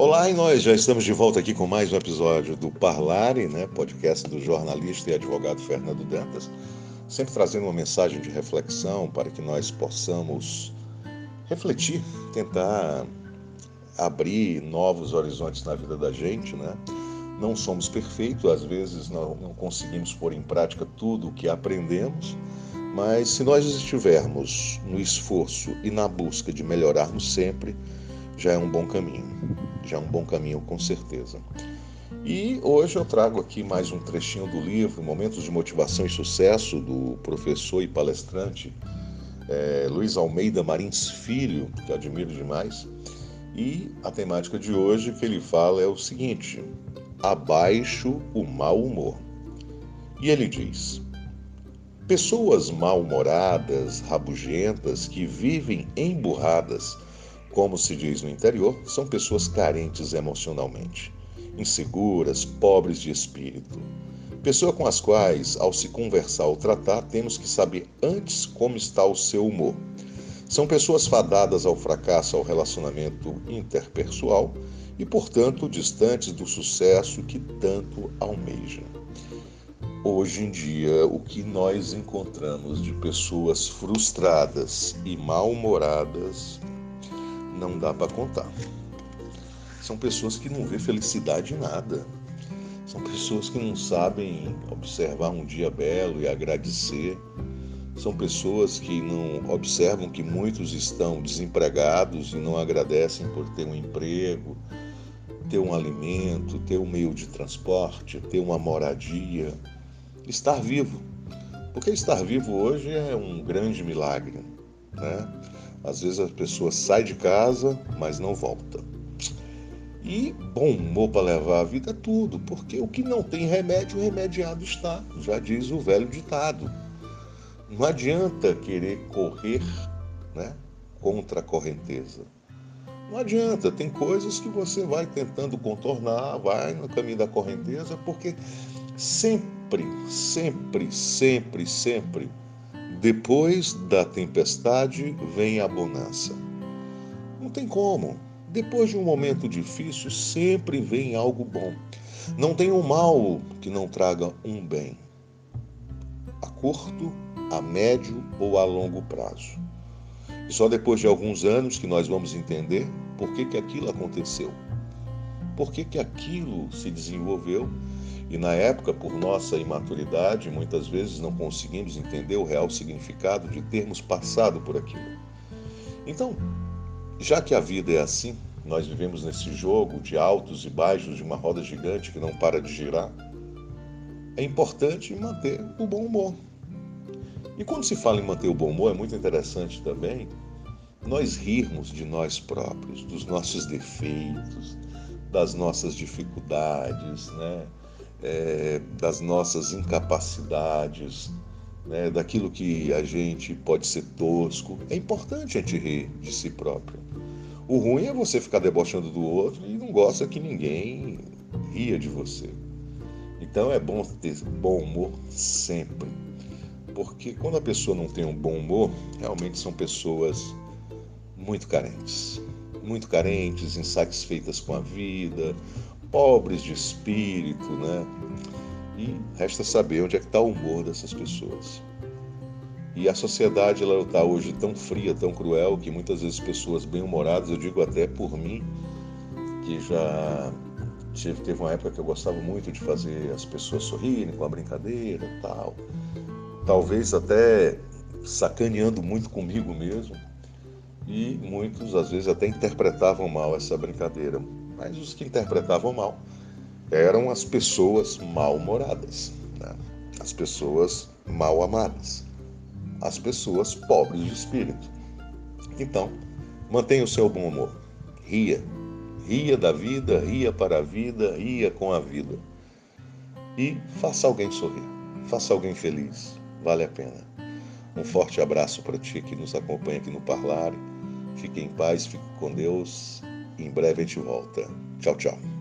Olá, e nós já estamos de volta aqui com mais um episódio do Parlare, né, podcast do jornalista e advogado Fernando Dantas, sempre trazendo uma mensagem de reflexão para que nós possamos refletir, tentar abrir novos horizontes na vida da gente, né? Não somos perfeitos, às vezes não, não conseguimos pôr em prática tudo o que aprendemos, mas se nós estivermos no esforço e na busca de melhorarmos sempre, já é um bom caminho. Já é um bom caminho, com certeza. E hoje eu trago aqui mais um trechinho do livro Momentos de Motivação e Sucesso, do professor e palestrante é, Luiz Almeida Marins Filho, que admiro demais. E a temática de hoje que ele fala é o seguinte: abaixo o mau humor. E ele diz: Pessoas mal-humoradas, rabugentas, que vivem emburradas, como se diz no interior, são pessoas carentes emocionalmente, inseguras, pobres de espírito. Pessoa com as quais, ao se conversar ou tratar, temos que saber antes como está o seu humor. São pessoas fadadas ao fracasso ao relacionamento interpessoal e, portanto, distantes do sucesso que tanto almejam. Hoje em dia, o que nós encontramos de pessoas frustradas e mal-humoradas não dá para contar. São pessoas que não vê felicidade em nada. São pessoas que não sabem observar um dia belo e agradecer. São pessoas que não observam que muitos estão desempregados e não agradecem por ter um emprego, ter um alimento, ter um meio de transporte, ter uma moradia, estar vivo. Porque estar vivo hoje é um grande milagre, né? Às vezes a pessoa sai de casa, mas não volta. E bom humor para levar a vida é tudo, porque o que não tem remédio, remediado está, já diz o velho ditado. Não adianta querer correr né, contra a correnteza. Não adianta, tem coisas que você vai tentando contornar, vai no caminho da correnteza, porque sempre, sempre, sempre, sempre depois da tempestade vem a bonança. Não tem como. Depois de um momento difícil, sempre vem algo bom. Não tem um mal que não traga um bem. A curto, a médio ou a longo prazo. E só depois de alguns anos que nós vamos entender por que, que aquilo aconteceu. Por que, que aquilo se desenvolveu e na época, por nossa imaturidade, muitas vezes não conseguimos entender o real significado de termos passado por aquilo. Então, já que a vida é assim, nós vivemos nesse jogo de altos e baixos de uma roda gigante que não para de girar, é importante manter o bom humor. E quando se fala em manter o bom humor, é muito interessante também nós rirmos de nós próprios, dos nossos defeitos, das nossas dificuldades, né? É, das nossas incapacidades, né, daquilo que a gente pode ser tosco. É importante a gente rir de si próprio. O ruim é você ficar debochando do outro e não gosta que ninguém ria de você. Então é bom ter bom humor sempre. Porque quando a pessoa não tem um bom humor, realmente são pessoas muito carentes. Muito carentes, insatisfeitas com a vida, pobres de espírito, né? E resta saber onde é que está o humor dessas pessoas. E a sociedade ela está hoje tão fria, tão cruel, que muitas vezes pessoas bem-humoradas, eu digo até por mim, que já tive, teve uma época que eu gostava muito de fazer as pessoas sorrirem com a brincadeira e tal. Talvez até sacaneando muito comigo mesmo. E muitos, às vezes, até interpretavam mal essa brincadeira mas os que interpretavam mal eram as pessoas mal-humoradas, né? as pessoas mal amadas, as pessoas pobres de espírito. Então, mantenha o seu bom humor, ria, ria da vida, ria para a vida, ria com a vida. E faça alguém sorrir, faça alguém feliz, vale a pena. Um forte abraço para ti que nos acompanha aqui no Parlare. Fique em paz, fique com Deus em breve a gente volta. Tchau, tchau.